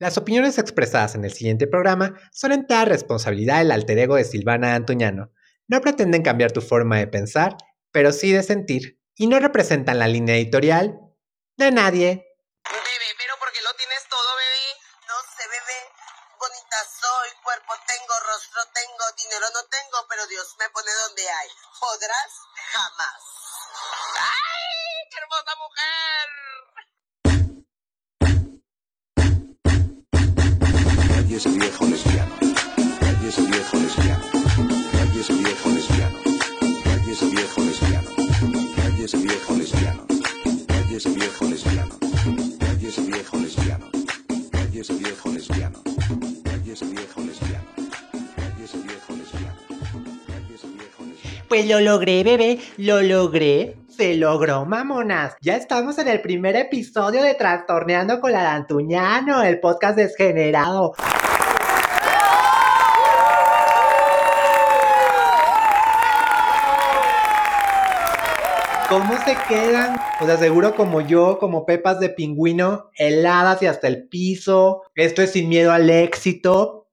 Las opiniones expresadas en el siguiente programa son entera responsabilidad del alter ego de Silvana Antuñano. No pretenden cambiar tu forma de pensar, pero sí de sentir, y no representan la línea editorial de nadie. Lo logré, bebé, lo logré. Se logró, mamonas. Ya estamos en el primer episodio de Trastorneando con la Dantuñano, el podcast desgenerado. ¿Cómo se quedan? Os aseguro como yo, como pepas de pingüino, heladas y hasta el piso. Esto es sin miedo al éxito.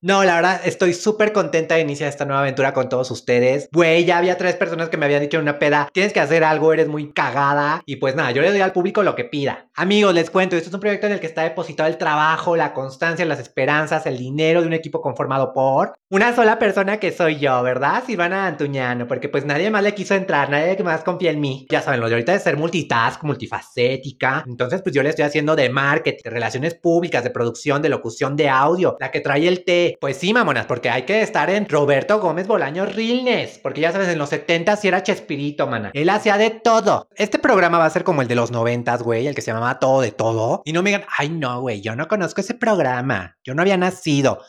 No, la verdad, estoy súper contenta de iniciar esta nueva aventura con todos ustedes. Güey, ya había tres personas que me habían dicho en una peda, tienes que hacer algo, eres muy cagada. Y pues nada, yo le doy al público lo que pida. Amigos, les cuento, esto es un proyecto en el que está depositado el trabajo, la constancia, las esperanzas, el dinero de un equipo conformado por una sola persona que soy yo, ¿verdad? Silvana Antuñano, porque pues nadie más le quiso entrar, nadie más confía en mí. Ya saben, lo de ahorita de ser multitask, multifacética. Entonces, pues yo le estoy haciendo de marketing, de relaciones públicas, de producción, de locución de audio, la que trae el té. Pues sí, mamonas, porque hay que estar en Roberto Gómez Bolaño Realness, porque ya sabes, en los 70 sí era Chespirito, mana. Él hacía de todo. Este programa va a ser como el de los 90, güey, el que se llamaba Todo de Todo. Y no me digan, ay, no, güey, yo no conozco ese programa. Yo no había nacido.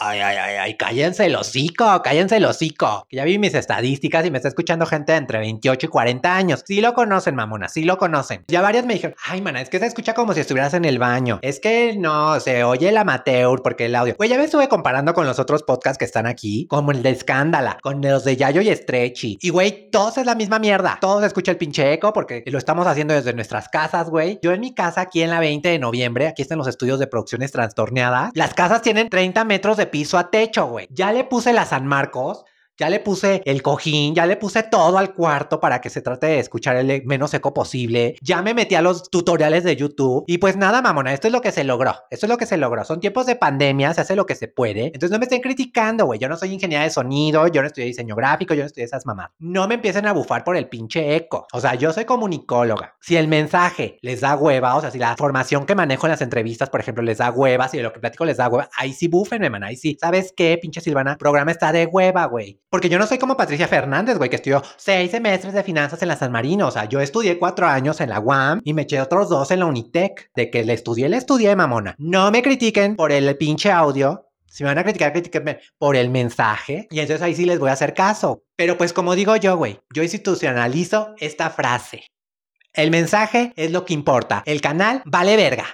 Ay, ay, ay, ay, cállense el hocico, cállense el hocico. Ya vi mis estadísticas y me está escuchando gente de entre 28 y 40 años. Sí lo conocen, mamona, sí lo conocen. Ya varias me dijeron, ay, mana, es que se escucha como si estuvieras en el baño. Es que no, se oye el amateur porque el audio. Güey, ya me estuve comparando con los otros podcasts que están aquí, como el de Escándala, con los de Yayo y Stretchy. Y güey, todos es la misma mierda. Todos escucha el pinche eco porque lo estamos haciendo desde nuestras casas, güey. Yo en mi casa, aquí en la 20 de noviembre, aquí están los estudios de producciones trastorneadas. Las casas tienen 30 metros de piso a techo, güey. Ya le puse la San Marcos. Ya le puse el cojín, ya le puse todo al cuarto para que se trate de escuchar el menos eco posible. Ya me metí a los tutoriales de YouTube. Y pues nada, mamona, esto es lo que se logró. Esto es lo que se logró. Son tiempos de pandemia, se hace lo que se puede. Entonces no me estén criticando, güey. Yo no soy ingeniera de sonido, yo no estudié diseño gráfico, yo no estudié esas mamás. No me empiecen a bufar por el pinche eco. O sea, yo soy comunicóloga. Si el mensaje les da hueva, o sea, si la formación que manejo en las entrevistas, por ejemplo, les da hueva, si de lo que platico les da hueva, ahí sí búfenme, man. Ahí sí. ¿Sabes qué, pinche Silvana? El programa está de hueva, güey. Porque yo no soy como Patricia Fernández, güey, que estudió seis semestres de finanzas en la San Marino. O sea, yo estudié cuatro años en la UAM y me eché otros dos en la Unitec. De que le estudié, le estudié, mamona. No me critiquen por el pinche audio. Si me van a criticar, critiquenme por el mensaje. Y entonces ahí sí les voy a hacer caso. Pero pues como digo yo, güey, yo institucionalizo esta frase. El mensaje es lo que importa. El canal vale verga.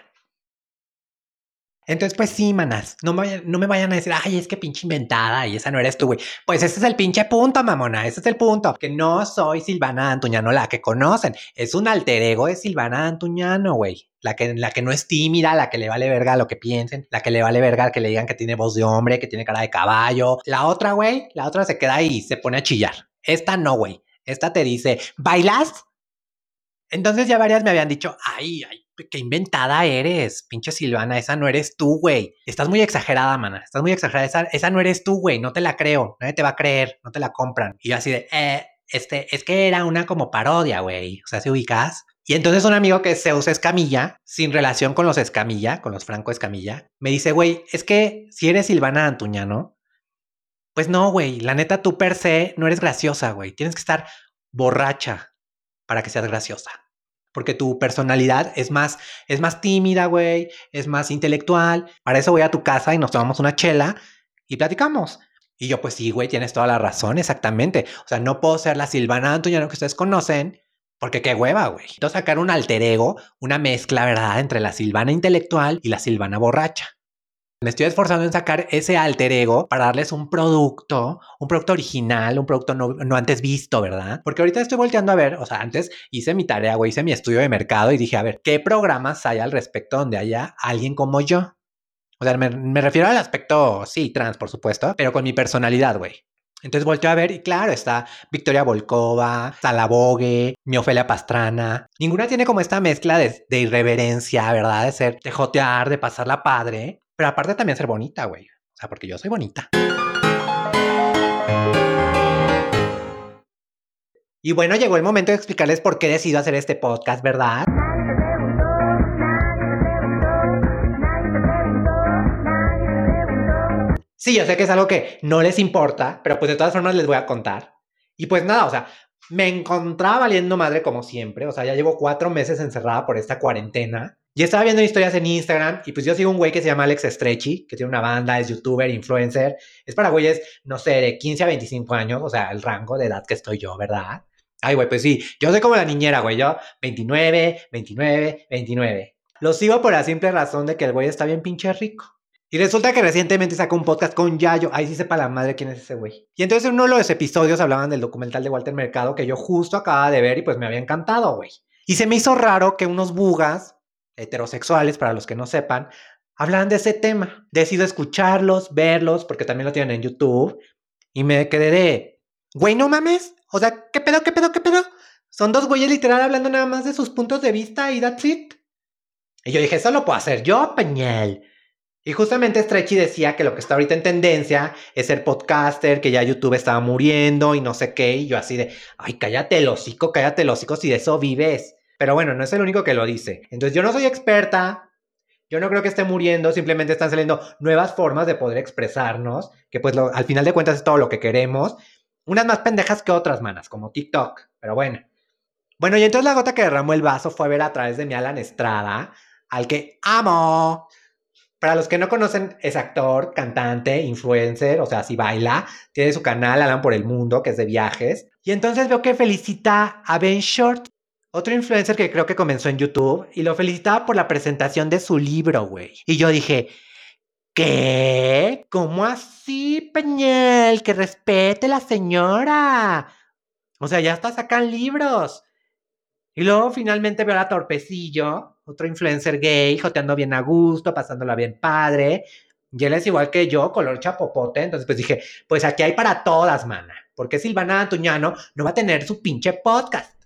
Entonces, pues sí, manas, no me, vayan, no me vayan a decir, ay, es que pinche inventada y esa no eres tú, güey. Pues ese es el pinche punto, mamona, ese es el punto. Que no soy Silvana Antuñano la que conocen. Es un alter ego de Silvana Antuñano, güey. La que, la que no es tímida, la que le vale verga lo que piensen, la que le vale verga que le digan que tiene voz de hombre, que tiene cara de caballo. La otra, güey, la otra se queda ahí y se pone a chillar. Esta no, güey. Esta te dice, ¿bailas? Entonces ya varias me habían dicho, ay, ay, qué inventada eres, pinche Silvana, esa no eres tú, güey. Estás muy exagerada, mana, estás muy exagerada, esa, no eres tú, güey, no te la creo, nadie te va a creer, no te la compran. Y yo así de, eh, este, es que era una como parodia, güey, o sea, ¿se ubicas? Y entonces un amigo que se usa Escamilla, sin relación con los Escamilla, con los Franco Escamilla, me dice, güey, es que si eres Silvana Antuñano, pues no, güey, la neta tú per se no eres graciosa, güey, tienes que estar borracha para que seas graciosa. Porque tu personalidad es más, es más tímida, güey, es más intelectual. Para eso voy a tu casa y nos tomamos una chela y platicamos. Y yo, pues sí, güey, tienes toda la razón, exactamente. O sea, no puedo ser la Silvana Antuñano que ustedes conocen, porque qué hueva, güey. Entonces sacar un alter ego, una mezcla, ¿verdad?, entre la Silvana intelectual y la Silvana borracha. Me estoy esforzando en sacar ese alter ego para darles un producto, un producto original, un producto no, no, antes visto, ¿verdad? Porque ahorita estoy volteando a ver, o sea, antes hice mi tarea, güey, hice mi estudio de mercado y dije, a ver, ¿qué programas hay al respecto donde haya alguien como yo? O sea, me, refiero al aspecto, sí, trans, por supuesto, pero con mi personalidad, güey. Entonces volteo a ver y claro, está Victoria Volkova, Salabogue, mi Ofelia Pastrana. Ninguna tiene como esta mezcla de, de irreverencia, ¿verdad? De ser, de jotear, de pasarla padre, pero aparte también ser bonita, güey. O sea, porque yo soy bonita. Y bueno, llegó el momento de explicarles por qué decido hacer este podcast, ¿verdad? Sí, yo sé que es algo que no les importa, pero pues de todas formas les voy a contar. Y pues nada, o sea, me encontraba valiendo madre como siempre. O sea, ya llevo cuatro meses encerrada por esta cuarentena. Y estaba viendo historias en Instagram y pues yo sigo un güey que se llama Alex Stretchy, que tiene una banda, es youtuber, influencer. Es para güeyes, no sé, de 15 a 25 años, o sea, el rango de edad que estoy yo, ¿verdad? Ay, güey, pues sí, yo soy como la niñera, güey, yo 29, 29, 29. Lo sigo por la simple razón de que el güey está bien pinche rico. Y resulta que recientemente sacó un podcast con Yayo. Ahí sí sepa la madre quién es ese güey. Y entonces en uno de los episodios hablaban del documental de Walter Mercado que yo justo acababa de ver y pues me había encantado, güey. Y se me hizo raro que unos bugas heterosexuales, para los que no sepan, hablaban de ese tema. Decido escucharlos, verlos, porque también lo tienen en YouTube. Y me quedé de, güey, no mames. O sea, ¿qué pedo, qué pedo, qué pedo? Son dos güeyes literal hablando nada más de sus puntos de vista y that's it. Y yo dije, eso lo puedo hacer yo, Peñel. Y justamente Stretchy decía que lo que está ahorita en tendencia es ser podcaster, que ya YouTube estaba muriendo y no sé qué. Y yo así de, ay, cállate el hocico, cállate el hocico si de eso vives. Pero bueno, no es el único que lo dice. Entonces yo no soy experta, yo no creo que esté muriendo, simplemente están saliendo nuevas formas de poder expresarnos, que pues al final de cuentas es todo lo que queremos. Unas más pendejas que otras, manas, como TikTok. Pero bueno. Bueno, y entonces la gota que derramó el vaso fue ver a través de mi Alan Estrada, al que amo. Para los que no conocen, es actor, cantante, influencer, o sea, si baila, tiene su canal Alan por el Mundo, que es de viajes. Y entonces veo que felicita a Ben Short, otro influencer que creo que comenzó en YouTube, y lo felicitaba por la presentación de su libro, güey. Y yo dije, ¿qué? ¿Cómo así, Peñel? Que respete la señora. O sea, ya hasta sacan libros. Y luego finalmente veo a Torpecillo, otro influencer gay, joteando bien a gusto, pasándola bien padre. Y él es igual que yo, color chapopote. Entonces, pues dije, pues aquí hay para todas, mana. Porque Silvana Antuñano no va a tener su pinche podcast.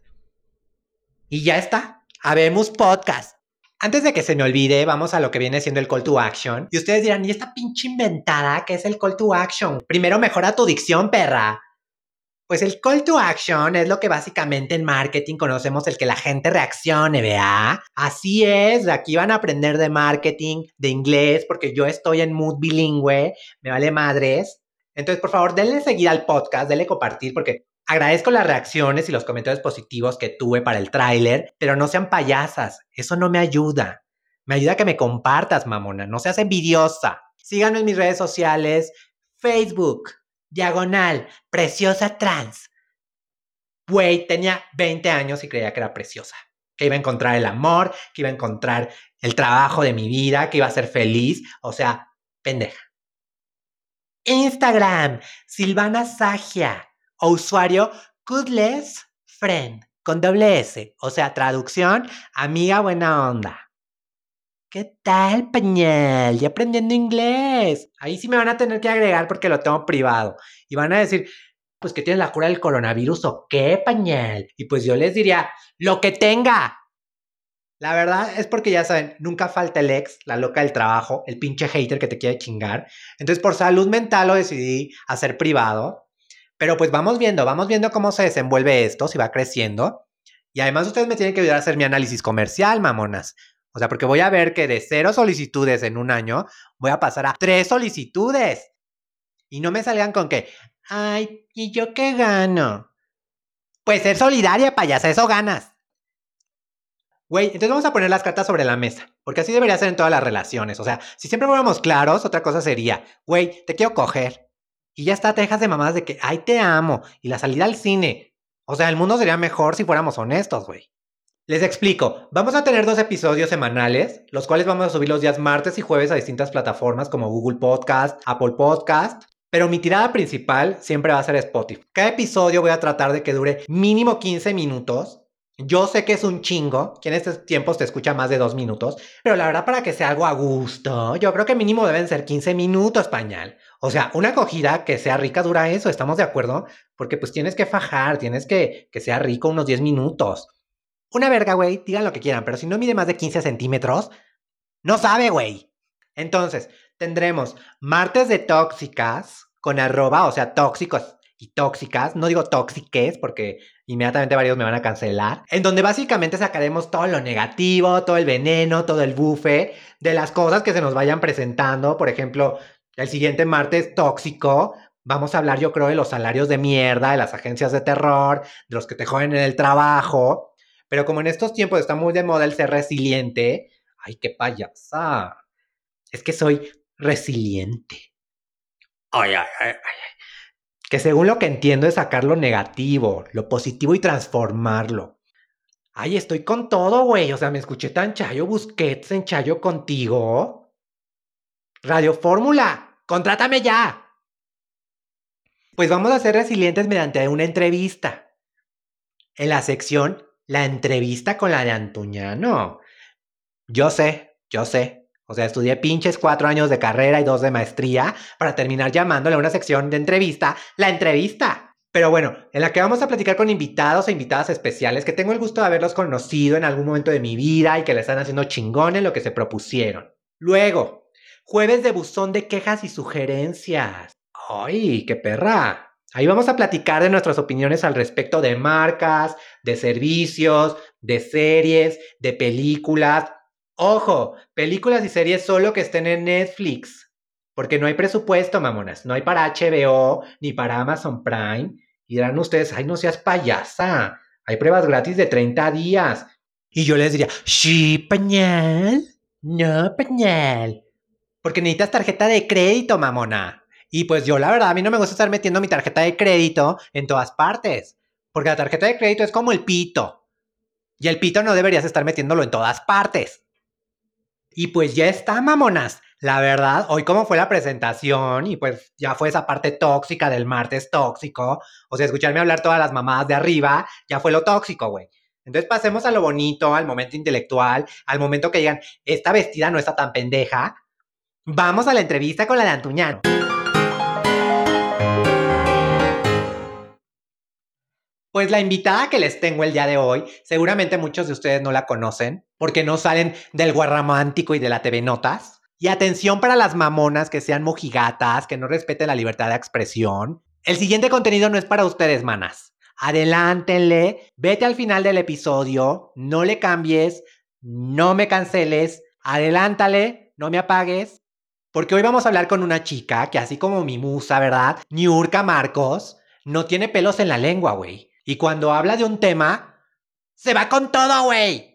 Y ya está. Habemos podcast. Antes de que se me olvide, vamos a lo que viene siendo el call to action. Y ustedes dirán, ¿y esta pinche inventada qué es el call to action? Primero mejora tu dicción, perra. Pues el call to action es lo que básicamente en marketing conocemos el que la gente reaccione, ¿vea? Así es, aquí van a aprender de marketing, de inglés, porque yo estoy en mood bilingüe, me vale madres. Entonces, por favor, denle seguir al podcast, denle compartir, porque agradezco las reacciones y los comentarios positivos que tuve para el tráiler, pero no sean payasas, eso no me ayuda. Me ayuda a que me compartas, mamona, no seas envidiosa. Síganme en mis redes sociales, Facebook, diagonal, preciosa trans. Güey, tenía 20 años y creía que era preciosa. Que iba a encontrar el amor, que iba a encontrar el trabajo de mi vida, que iba a ser feliz. O sea, pendeja. Instagram, Silvana Sagia. O usuario, Goodless Friend, con doble S. O sea, traducción, amiga buena onda. ¿Qué tal, Peñel? Ya aprendiendo inglés. Ahí sí me van a tener que agregar porque lo tengo privado. Y van a decir, pues que tienes la cura del coronavirus o qué, Peñel. Y pues yo les diría, lo que tenga. La verdad es porque ya saben, nunca falta el ex, la loca del trabajo, el pinche hater que te quiere chingar. Entonces, por salud mental lo decidí hacer privado. Pero pues vamos viendo, vamos viendo cómo se desenvuelve esto, si va creciendo. Y además ustedes me tienen que ayudar a hacer mi análisis comercial, mamonas. O sea, porque voy a ver que de cero solicitudes en un año, voy a pasar a tres solicitudes. Y no me salgan con que, ay, ¿y yo qué gano? Pues ser solidaria, payasa, eso ganas. Güey, entonces vamos a poner las cartas sobre la mesa, porque así debería ser en todas las relaciones. O sea, si siempre fuéramos claros, otra cosa sería, güey, te quiero coger. Y ya está, te dejas de mamadas de que, ay, te amo. Y la salida al cine. O sea, el mundo sería mejor si fuéramos honestos, güey. Les explico, vamos a tener dos episodios semanales, los cuales vamos a subir los días martes y jueves a distintas plataformas como Google Podcast, Apple Podcast, pero mi tirada principal siempre va a ser Spotify. Cada episodio voy a tratar de que dure mínimo 15 minutos Yo sé que es un chingo, que en estos tiempos te escucha más de dos minutos, pero la verdad para que sea algo a gusto, yo creo que mínimo deben ser 15 minutos, pañal. O sea, una acogida que sea rica dura eso, ¿estamos de acuerdo? Porque pues tienes que fajar, tienes que que sea rico unos 10 minutos. Una verga, güey, digan lo que quieran, pero si no mide más de 15 centímetros, no sabe, güey. Entonces, tendremos martes de tóxicas con arroba, o sea, tóxicos y tóxicas. No digo tóxiques porque inmediatamente varios me van a cancelar. En donde básicamente sacaremos todo lo negativo, todo el veneno, todo el bufe de las cosas que se nos vayan presentando. Por ejemplo, el siguiente martes tóxico. Vamos a hablar, yo creo, de los salarios de mierda, de las agencias de terror, de los que te joden en el trabajo. Pero como en estos tiempos está muy de moda el ser resiliente, ay, qué payasa. Es que soy resiliente. Ay, ay, ay, ay que según lo que entiendo es sacar lo negativo, lo positivo y transformarlo. Ay, estoy con todo, güey. O sea, me escuché tan Chayo Busquets en Chayo contigo. Radio Fórmula, contrátame ya. Pues vamos a ser resilientes mediante una entrevista. En la sección, la entrevista con la de Antuñano. Yo sé, yo sé, o sea, estudié pinches cuatro años de carrera y dos de maestría para terminar llamándole a una sección de entrevista la entrevista. Pero bueno, en la que vamos a platicar con invitados e invitadas especiales que tengo el gusto de haberlos conocido en algún momento de mi vida y que le están haciendo chingón en lo que se propusieron. Luego, jueves de buzón de quejas y sugerencias. ¡Ay, qué perra! Ahí vamos a platicar de nuestras opiniones al respecto de marcas, de servicios, de series, de películas, Ojo, películas y series solo que estén en Netflix. Porque no hay presupuesto, mamonas. No hay para HBO ni para Amazon Prime. Y dirán ustedes, ay, no seas payasa. Hay pruebas gratis de 30 días. Y yo les diría, sí, pañal. No, pañal. Porque necesitas tarjeta de crédito, mamona. Y pues yo, la verdad, a mí no me gusta estar metiendo mi tarjeta de crédito en todas partes. Porque la tarjeta de crédito es como el pito. Y el pito no deberías estar metiéndolo en todas partes. Y pues ya está, mamonas. La verdad, hoy como fue la presentación y pues ya fue esa parte tóxica del martes tóxico, o sea, escucharme hablar todas las mamadas de arriba, ya fue lo tóxico, güey. Entonces pasemos a lo bonito, al momento intelectual, al momento que digan, esta vestida no está tan pendeja. Vamos a la entrevista con la de Antuñano. Pues la invitada que les tengo el día de hoy, seguramente muchos de ustedes no la conocen, porque no salen del guarramántico y de la TV Notas. Y atención para las mamonas que sean mojigatas, que no respeten la libertad de expresión. El siguiente contenido no es para ustedes, manas. Adelántenle, vete al final del episodio, no le cambies, no me canceles, adelántale, no me apagues, porque hoy vamos a hablar con una chica que así como mi musa, ¿verdad? Niurka Marcos, no tiene pelos en la lengua, güey. Y cuando habla de un tema, se va con todo, güey.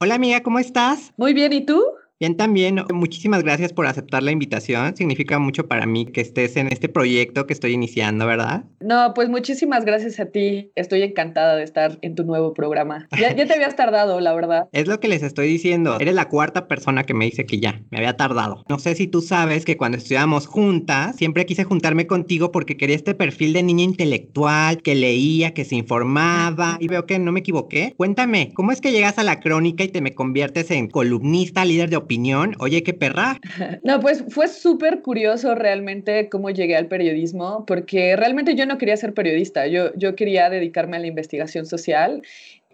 Hola amiga, ¿cómo estás? Muy bien, ¿y tú? Bien, también. Muchísimas gracias por aceptar la invitación. Significa mucho para mí que estés en este proyecto que estoy iniciando, ¿verdad? No, pues muchísimas gracias a ti. Estoy encantada de estar en tu nuevo programa. Ya, ya te habías tardado, la verdad. Es lo que les estoy diciendo. Eres la cuarta persona que me dice que ya, me había tardado. No sé si tú sabes que cuando estudiábamos juntas, siempre quise juntarme contigo porque quería este perfil de niña intelectual, que leía, que se informaba. Y veo que no me equivoqué. Cuéntame, ¿cómo es que llegas a la crónica y te me conviertes en columnista, líder de opinión. Oye, qué perra. No, pues fue súper curioso realmente cómo llegué al periodismo, porque realmente yo no quería ser periodista, yo, yo quería dedicarme a la investigación social,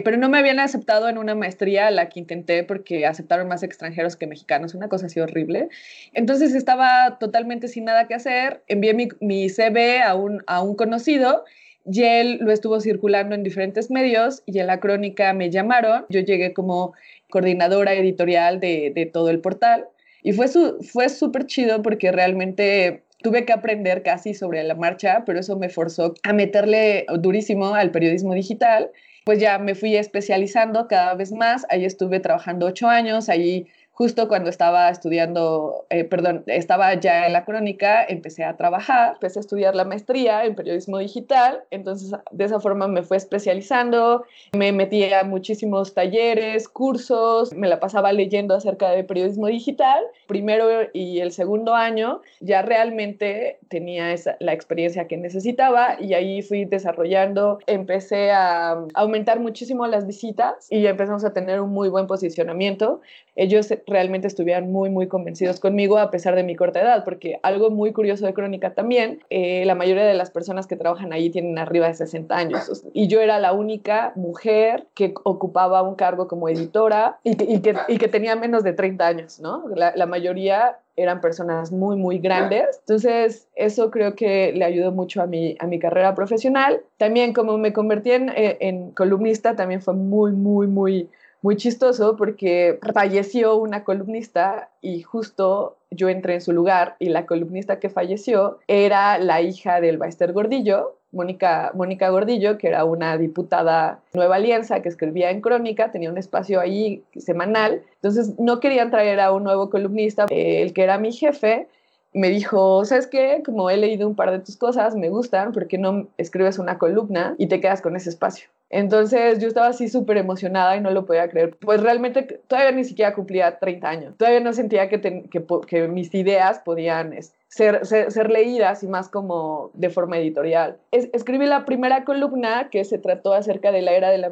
pero no me habían aceptado en una maestría la que intenté porque aceptaron más extranjeros que mexicanos, una cosa así horrible. Entonces estaba totalmente sin nada que hacer, envié mi, mi CV a un, a un conocido y él lo estuvo circulando en diferentes medios y en la crónica me llamaron. Yo llegué como coordinadora editorial de, todo el portal y fue fue súper chido porque realmente tuve que aprender casi sobre la marcha, pero eso me forzó a meterle durísimo al periodismo digital. Pues ya me fui especializando cada vez más, ahí estuve trabajando ocho años, ahí justo cuando estaba estudiando, eh, perdón, estaba ya en la crónica, empecé a trabajar, empecé a estudiar la maestría en periodismo digital, entonces de esa forma me fue especializando, me metí a muchísimos talleres, cursos, me la pasaba leyendo acerca de periodismo digital. Primero y el segundo año ya realmente tenía esa, la experiencia que necesitaba y ahí fui desarrollando, empecé a aumentar muchísimo las visitas y empezamos a tener un muy buen posicionamiento. Ellos realmente estuvieran muy, muy convencidos conmigo a pesar de mi corta edad, porque algo muy curioso de Crónica también, eh, la mayoría de las personas que trabajan ahí tienen arriba de 60 años y yo era la única mujer que ocupaba un cargo como editora y que, y que, tenía menos de 30 años, ¿no? La, la mayoría eran personas muy, muy grandes. Entonces, eso creo que le ayudó mucho a mi, a mi carrera profesional. También como me convertí en, eh, en columnista, también fue muy, muy, muy muy chistoso porque falleció una columnista y justo yo entré en su lugar y la columnista que falleció era la hija del Baester Gordillo, Mónica, Mónica Gordillo, que era una diputada Nueva Alianza que escribía en Crónica, tenía un espacio ahí semanal, entonces no querían traer a un nuevo columnista, el que era mi jefe, me dijo, ¿sabes qué? Como he leído un par de tus cosas, me gustan, ¿por qué no escribes una columna y te quedas con ese espacio? Entonces yo estaba así súper emocionada y no lo podía creer. Pues realmente todavía ni siquiera cumplía 30 años. Todavía no sentía que, que, que mis ideas podían ser, ser, leídas y más como de forma editorial. Es, escribí la primera columna que se trató acerca de la era de la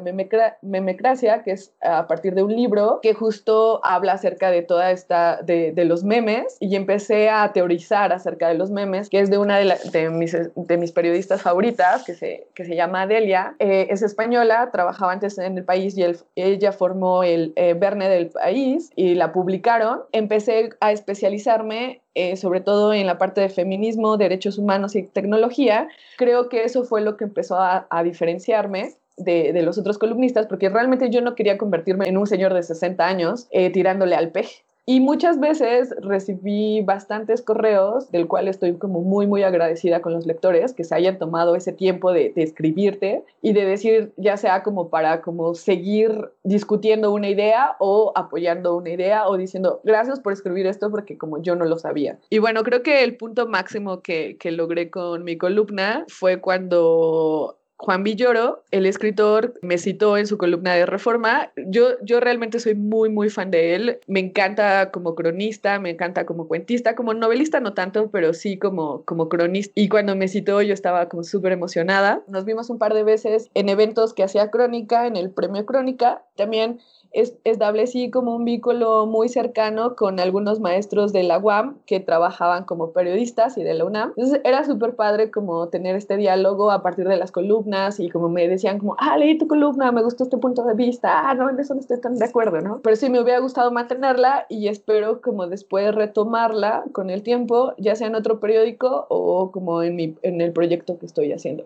memecracia, que es a partir de un libro que justo habla acerca de toda esta, de, de los memes y empecé a teorizar acerca de los memes, que es de una de, de, mis, de mis, periodistas favoritas, que se, que se llama Delia. Eh, es española, trabajaba antes en el país y ella formó el eh, Verne del país y la publicaron. Empecé a especializarme eh, sobre todo en la parte de feminismo, derechos humanos y tecnología, creo que eso fue lo que empezó a, diferenciarme de, los otros columnistas, porque realmente yo no quería convertirme en un señor de 60 años eh, tirándole al peje. Y muchas veces recibí bastantes correos, del cual estoy como muy, muy agradecida con los lectores, que se hayan tomado ese tiempo de, de, escribirte y de decir, ya sea como para como seguir discutiendo una idea o apoyando una idea o diciendo, gracias por escribir esto porque como yo no lo sabía. Y bueno, creo que el punto máximo que, que logré con mi columna fue cuando Juan Villoro, el escritor, me citó en su columna de Reforma. Yo, yo realmente soy muy, muy fan de él. Me encanta como cronista, me encanta como cuentista, como novelista no tanto, pero sí como, como cronista. Y cuando me citó yo estaba como súper emocionada. Nos vimos un par de veces en eventos que hacía Crónica, en el Premio Crónica. También establecí como un vínculo muy cercano con algunos maestros de la UAM que trabajaban como periodistas y de la UNAM. Entonces era súper padre como tener este diálogo a partir de las columnas y como me decían como, ah, leí tu columna, me gustó este punto de vista, ah, no, en eso no estoy tan de acuerdo, ¿no? Pero sí me hubiera gustado mantenerla y espero como después retomarla con el tiempo, ya sea en otro periódico o como en, mi, en el proyecto que estoy haciendo.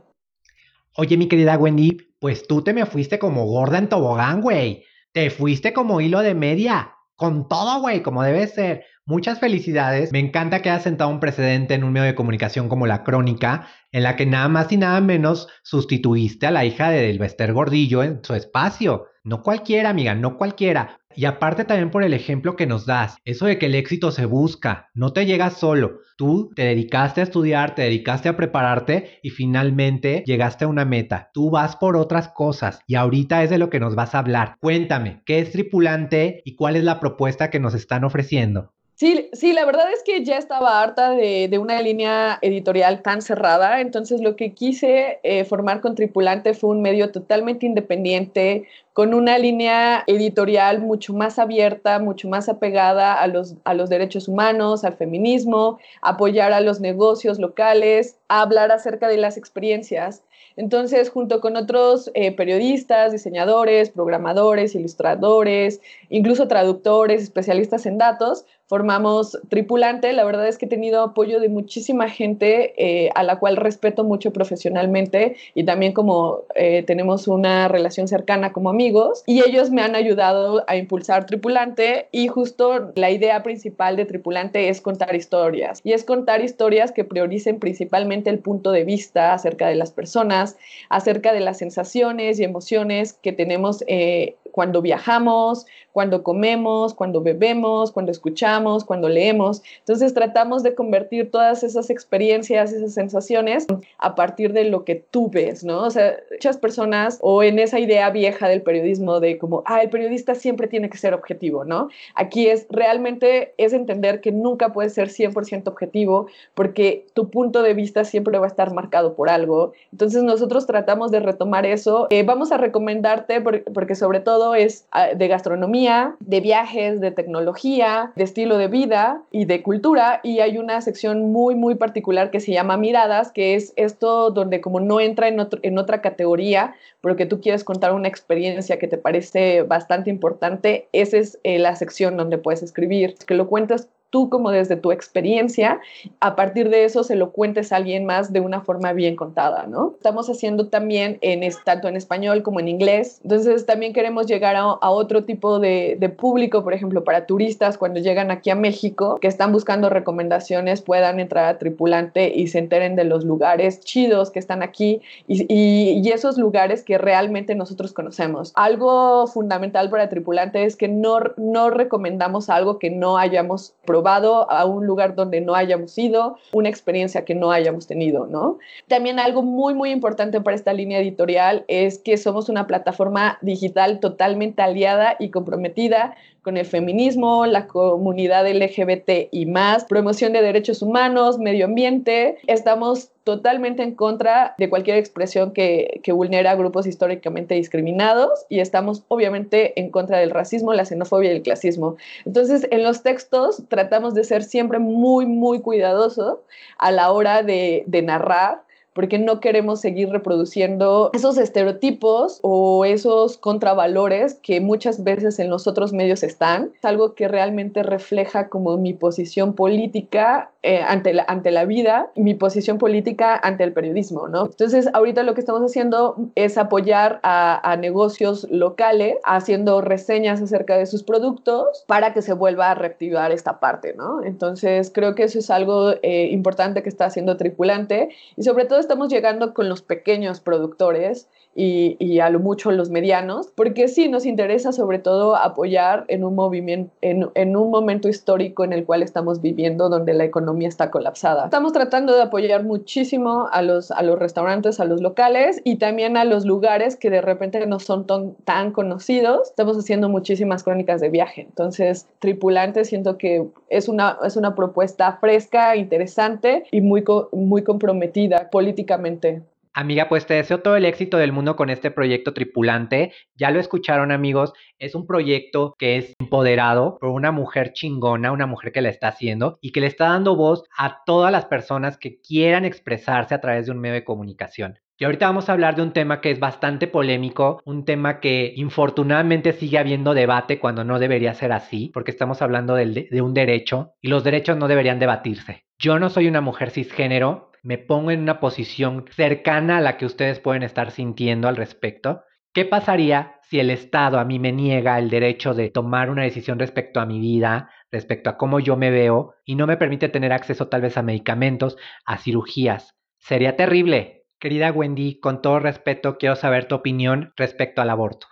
Oye, mi querida Wendy, pues tú te me fuiste como gorda en tobogán, güey. Te fuiste como hilo de media. Con todo, güey, como debe ser. Muchas felicidades. Me encanta que hayas sentado un precedente en un medio de comunicación como La Crónica, en la que nada más y nada menos sustituiste a la hija de Delvester Gordillo en su espacio. No cualquiera, amiga, no cualquiera. Y aparte también por el ejemplo que nos das, eso de que el éxito se busca, no te llega solo. Tú te dedicaste a estudiar, te dedicaste a prepararte y finalmente llegaste a una meta. Tú vas por otras cosas y ahorita es de lo que nos vas a hablar. Cuéntame, ¿qué es tripulante y cuál es la propuesta que nos están ofreciendo? Sí, sí, la verdad es que ya estaba harta de, de una línea editorial tan cerrada, entonces lo que quise eh, formar con Tripulante fue un medio totalmente independiente, con una línea editorial mucho más abierta, mucho más apegada a los, a los derechos humanos, al feminismo, apoyar a los negocios locales, hablar acerca de las experiencias. Entonces, junto con otros eh, periodistas, diseñadores, programadores, ilustradores, incluso traductores, especialistas en datos, formamos Tripulante. La verdad es que he tenido apoyo de muchísima gente eh, a la cual respeto mucho profesionalmente y también como eh, tenemos una relación cercana como amigos. Y ellos me han ayudado a impulsar Tripulante y justo la idea principal de Tripulante es contar historias. Y es contar historias que prioricen principalmente el punto de vista acerca de las personas, acerca de las sensaciones y emociones que tenemos eh, cuando viajamos, cuando comemos, cuando bebemos, cuando escuchamos, cuando leemos. Entonces tratamos de convertir todas esas experiencias, esas sensaciones a partir de lo que tú ves, ¿no? O sea, muchas personas o en esa idea vieja del periodismo de como, ah, el periodista siempre tiene que ser objetivo, ¿no? Aquí es realmente es entender que nunca puedes ser 100% objetivo porque tu punto de vista siempre va a estar marcado por algo. Entonces nosotros tratamos de retomar eso. Eh, vamos a recomendarte porque sobre todo es ah, de gastronomía de viajes, de tecnología, de estilo de vida y de cultura. Y hay una sección muy, muy particular que se llama Miradas, que es esto donde como no entra en, en otra categoría, pero que tú quieres contar una experiencia que te parece bastante importante, esa es eh, la sección donde puedes escribir, que lo cuentas tú como desde tu experiencia, a partir de eso se lo cuentes a alguien más de una forma bien contada, ¿no? Estamos haciendo también en, tanto en español como en inglés, entonces también queremos llegar a, otro tipo de, público, por ejemplo, para turistas cuando llegan aquí a México, que están buscando recomendaciones, puedan entrar a Tripulante y se enteren de los lugares chidos que están aquí y esos lugares que realmente nosotros conocemos. Algo fundamental para Tripulante es que no, no recomendamos algo que no hayamos probado a un lugar donde no hayamos ido, una experiencia que no hayamos tenido, ¿no? También algo muy, muy importante para esta línea editorial es que somos una plataforma digital totalmente aliada y comprometida con el feminismo, la comunidad LGBT y más, promoción de derechos humanos, medio ambiente. Estamos totalmente en contra de cualquier expresión que, que, vulnera a grupos históricamente discriminados y estamos obviamente en contra del racismo, la xenofobia y el clasismo. Entonces, en los textos tratamos de ser siempre muy, muy cuidadosos a la hora de, de narrar porque no queremos seguir reproduciendo esos estereotipos o esos contravalores que muchas veces en los otros medios están. Es algo que realmente refleja como mi posición política eh, ante, la, ante la vida, mi posición política ante el periodismo, ¿no? Entonces, ahorita lo que estamos haciendo es apoyar a, a negocios locales, haciendo reseñas acerca de sus productos para que se vuelva a reactivar esta parte, ¿no? Entonces, creo que eso es algo eh, importante que está haciendo Tripulante y sobre todo estamos llegando con los pequeños productores y, a lo mucho los medianos, porque sí nos interesa sobre todo apoyar en un movimiento, en, un momento histórico en el cual estamos viviendo, donde la economía está colapsada. Estamos tratando de apoyar muchísimo a los, a los restaurantes, a los locales y también a los lugares que de repente no son tan, tan conocidos. Estamos haciendo muchísimas crónicas de viaje. Entonces, Tripulante siento que es una, es una propuesta fresca, interesante y muy, muy comprometida políticamente. Amiga, pues te deseo todo el éxito del mundo con este proyecto tripulante. Ya lo escucharon amigos, es un proyecto que es empoderado por una mujer chingona, una mujer que la está haciendo y que le está dando voz a todas las personas que quieran expresarse a través de un medio de comunicación. Y ahorita vamos a hablar de un tema que es bastante polémico, un tema que infortunadamente sigue habiendo debate cuando no debería ser así, porque estamos hablando de, de un derecho y los derechos no deberían debatirse. Yo no soy una mujer cisgénero, me pongo en una posición cercana a la que ustedes pueden estar sintiendo al respecto. ¿Qué pasaría si el Estado a mí me niega el derecho de tomar una decisión respecto a mi vida, respecto a cómo yo me veo, y no me permite tener acceso tal vez a medicamentos, a cirugías? Sería terrible. Querida Wendy, con todo respeto, quiero saber tu opinión respecto al aborto.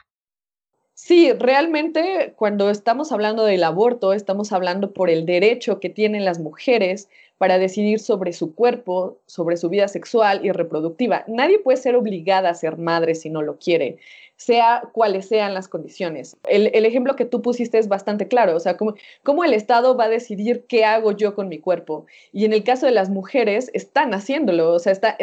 Sí, realmente cuando estamos hablando del aborto, estamos hablando por el derecho que tienen las mujeres para decidir sobre su cuerpo, sobre su vida sexual y reproductiva. Nadie puede ser obligada a ser madre si no lo quiere sea cuales sean las condiciones. El, ejemplo que tú pusiste es bastante claro, o sea, cómo, el Estado va a decidir qué hago yo con mi cuerpo. Y en el caso de las mujeres, están haciéndolo, o sea, están,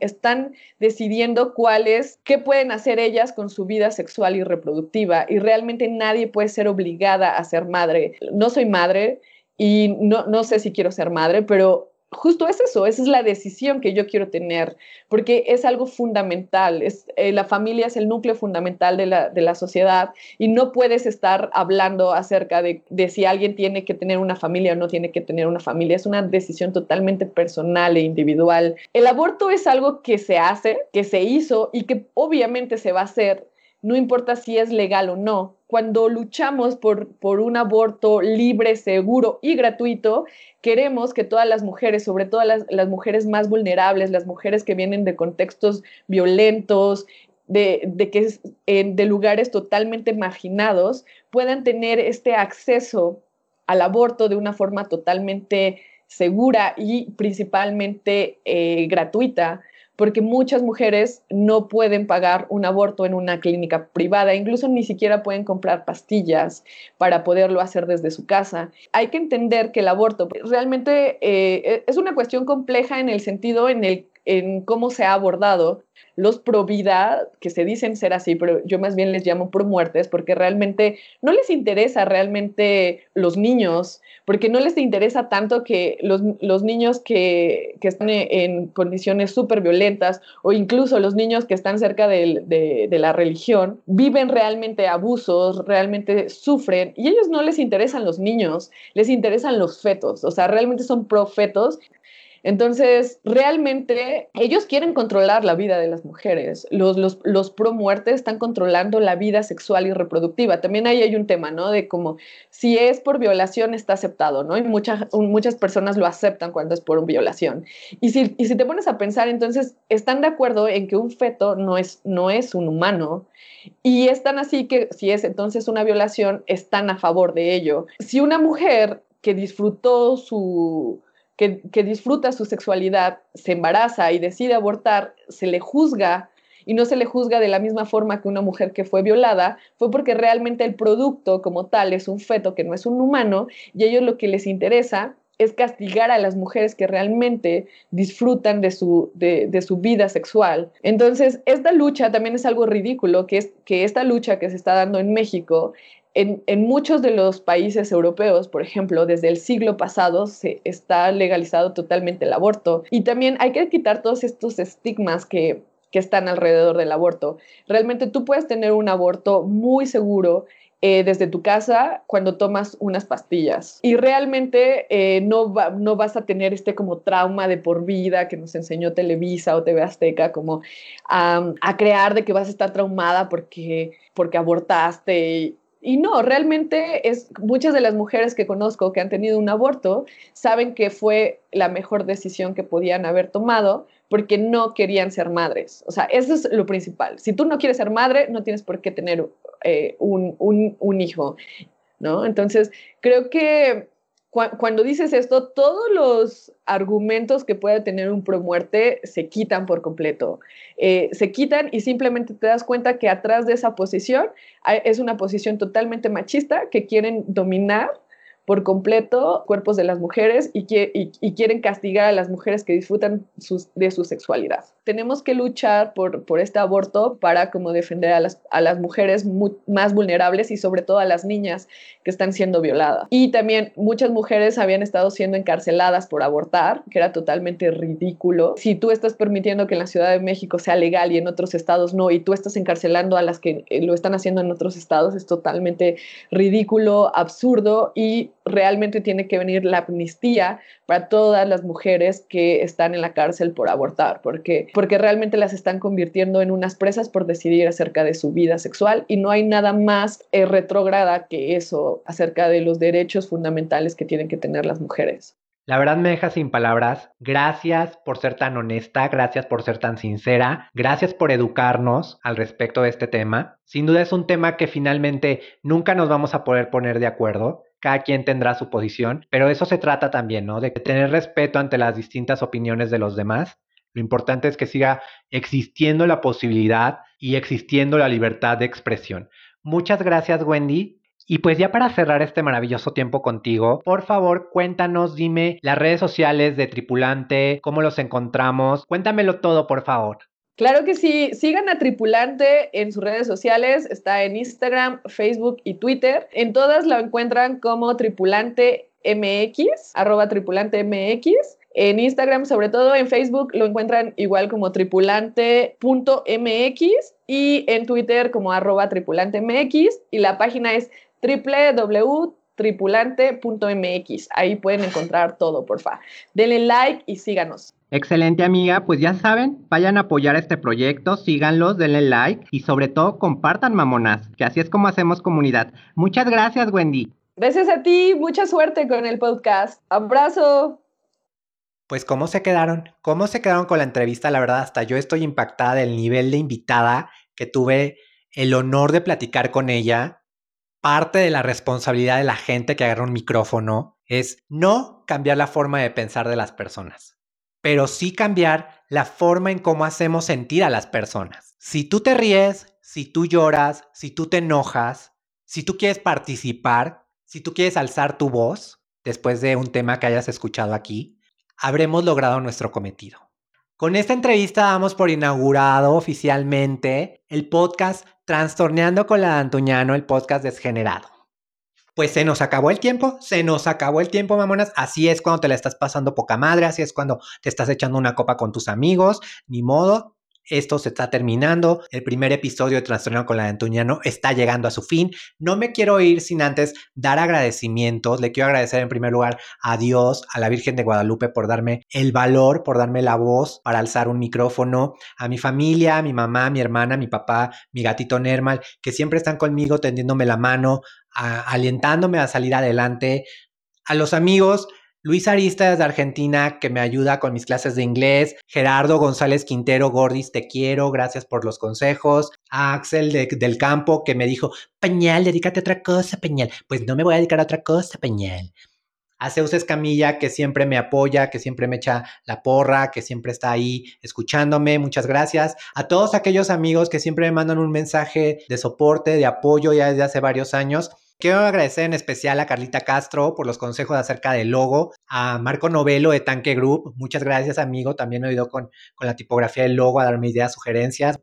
están decidiendo cuáles, qué pueden hacer ellas con su vida sexual y reproductiva. Y realmente nadie puede ser obligada a ser madre. No soy madre y no, no sé si quiero ser madre, pero justo es eso, esa es la decisión que yo quiero tener, porque es algo fundamental, es, eh, la familia es el núcleo fundamental de la, de la, sociedad y no puedes estar hablando acerca de, de, si alguien tiene que tener una familia o no tiene que tener una familia, es una decisión totalmente personal e individual. El aborto es algo que se hace, que se hizo y que obviamente se va a hacer no importa si es legal o no. Cuando luchamos por, por un aborto libre, seguro y gratuito, queremos que todas las mujeres, sobre todo las, las mujeres más vulnerables, las mujeres que vienen de contextos violentos, de, que en, de lugares totalmente marginados puedan tener este acceso al aborto de una forma totalmente segura y principalmente eh, gratuita, porque muchas mujeres no pueden pagar un aborto en una clínica privada, incluso ni siquiera pueden comprar pastillas para poderlo hacer desde su casa. Hay que entender que el aborto realmente eh, es una cuestión compleja en el sentido en el en cómo se ha abordado los pro vida, que se dicen ser así, pero yo más bien les llamo pro muertes, porque realmente no les interesa realmente los niños, porque no les interesa tanto que los, los niños que, que, están en condiciones súper violentas o incluso los niños que están cerca de, de, de la religión viven realmente abusos, realmente sufren, y ellos no les interesan los niños, les interesan los fetos, o sea, realmente son pro fetos entonces, realmente ellos quieren controlar la vida de las mujeres. Los, los, los pro muertes están controlando la vida sexual y reproductiva. También ahí hay un tema, ¿no? De como si es por violación está aceptado, ¿no? Y muchas, muchas personas lo aceptan cuando es por violación. Y si, y si te pones a pensar, entonces, están de acuerdo en que un feto no es, no es un humano. Y están así que si es entonces una violación, están a favor de ello. Si una mujer que disfrutó su que, disfruta su sexualidad, se embaraza y decide abortar, se le juzga y no se le juzga de la misma forma que una mujer que fue violada, fue porque realmente el producto como tal es un feto que no es un humano y a ellos lo que les interesa es castigar a las mujeres que realmente disfrutan de su, de, su vida sexual. Entonces, esta lucha también es algo ridículo, que es que esta lucha que se está dando en México en, muchos de los países europeos, por ejemplo, desde el siglo pasado se está legalizado totalmente el aborto. Y también hay que quitar todos estos estigmas que, están alrededor del aborto. Realmente tú puedes tener un aborto muy seguro eh, desde tu casa cuando tomas unas pastillas. Y realmente eh, no, no vas a tener este como trauma de por vida que nos enseñó Televisa o TV Azteca, como a crear de que vas a estar traumada porque, porque abortaste y no, realmente es muchas de las mujeres que conozco que han tenido un aborto saben que fue la mejor decisión que podían haber tomado porque no querían ser madres. O sea, eso es lo principal. Si tú no quieres ser madre, no tienes por qué tener eh, un, un hijo, ¿no? Entonces, creo que cuando dices esto, todos los argumentos que puede tener un promuerte se quitan por completo. Eh, se quitan y simplemente te das cuenta que atrás de esa posición es una posición totalmente machista que quieren dominar por completo cuerpos de las mujeres y, y, quieren castigar a las mujeres que disfrutan de su sexualidad. Tenemos que luchar por, por este aborto para como defender a las, a las mujeres más vulnerables y sobre todo a las niñas que están siendo violadas. Y también muchas mujeres habían estado siendo encarceladas por abortar, que era totalmente ridículo. Si tú estás permitiendo que en la Ciudad de México sea legal y en otros estados no, y tú estás encarcelando a las que eh, lo están haciendo en otros estados, es totalmente ridículo, absurdo y realmente tiene que venir la amnistía para todas las mujeres que están en la cárcel por abortar, porque, porque realmente las están convirtiendo en unas presas por decidir acerca de su vida sexual y no hay nada más eh, retrógrada que eso acerca de los derechos fundamentales que tienen que tener las mujeres. La verdad me deja sin palabras. Gracias por ser tan honesta, gracias por ser tan sincera, gracias por educarnos al respecto de este tema. Sin duda es un tema que finalmente nunca nos vamos a poder poner de acuerdo, cada quien tendrá su posición, pero eso se trata también, ¿no? De tener respeto ante las distintas opiniones de los demás. Lo importante es que siga existiendo la posibilidad y existiendo la libertad de expresión. Muchas gracias, Wendy. Y pues ya para cerrar este maravilloso tiempo contigo, por favor cuéntanos, dime las redes sociales de Tripulante, cómo los encontramos, cuéntamelo todo, por favor. Claro que sí, sigan a Tripulante en sus redes sociales, está en Instagram, Facebook y Twitter. En todas lo encuentran como Tripulante MX, arroba Tripulante MX. En Instagram, sobre todo en Facebook, lo encuentran igual como tripulante.mx y en Twitter como arroba tripulantemx y la página es www.tripulante.mx. Ahí pueden encontrar todo, porfa. Denle like y síganos. Excelente amiga, pues ya saben, vayan a apoyar este proyecto, síganlos, denle like y sobre todo compartan mamonas, que así es como hacemos comunidad. Muchas gracias Wendy. Gracias a ti, mucha suerte con el podcast. Abrazo. Pues cómo se quedaron, cómo se quedaron con la entrevista, la verdad hasta yo estoy impactada del nivel de invitada que tuve el honor de platicar con ella, parte de la responsabilidad de la gente que agarra un micrófono es no cambiar la forma de pensar de las personas, pero sí cambiar la forma en cómo hacemos sentir a las personas. Si tú te ríes, si tú lloras, si tú te enojas, si tú quieres participar, si tú quieres alzar tu voz después de un tema que hayas escuchado aquí, habremos logrado nuestro cometido. Con esta entrevista damos por inaugurado oficialmente el podcast Trastorneando con la Antuñano, el podcast desgenerado. Pues se nos acabó el tiempo, se nos acabó el tiempo, mamonas. Así es cuando te la estás pasando poca madre, así es cuando te estás echando una copa con tus amigos, ni modo, esto se está terminando. El primer episodio de Trastorno con la de Antuñano está llegando a su fin. No me quiero ir sin antes dar agradecimientos. Le quiero agradecer en primer lugar a Dios, a la Virgen de Guadalupe por darme el valor, por darme la voz para alzar un micrófono, a mi familia, a mi mamá, mi hermana, mi papá, mi gatito Nermal, que siempre están conmigo tendiéndome la mano, alientándome a salir adelante, a los amigos Luis Arista de Argentina, que me ayuda con mis clases de inglés. Gerardo González Quintero, Gordis, te quiero, gracias por los consejos. A Axel del Campo, que me dijo, Peñal, dedícate a otra cosa, Peñal. Pues no me voy a dedicar a otra cosa, Peñal. A Zeus Escamilla, que siempre me apoya, que siempre me echa la porra, que siempre está ahí escuchándome. Muchas gracias. A todos aquellos amigos que siempre me mandan un mensaje de soporte, de apoyo ya desde hace varios años. Quiero agradecer en especial a Carlita Castro por los consejos acerca del logo, a Marco Novelo de Tanque Group, muchas gracias amigo, también me ayudó con, con la tipografía del logo a darme ideas, sugerencias.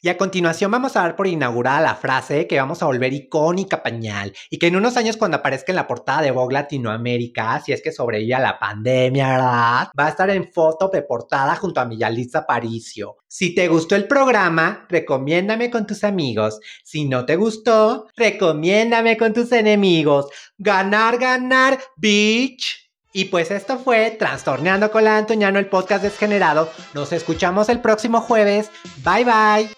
Y a continuación vamos a dar por inaugurada la frase que vamos a volver icónica pañal y que en unos años cuando aparezca en la portada de Vogue Latinoamérica, si es que sobrevive la pandemia, ¿verdad? Va a estar en foto de portada junto a mi Yalitza Paricio. Si te gustó el programa, recomiéndame con tus amigos. Si no te gustó, recomiéndame con tus enemigos. Ganar, ganar, bitch. Y pues esto fue Trastorneando con la Antoñano, el podcast desgenerado. Nos escuchamos el próximo jueves. Bye bye.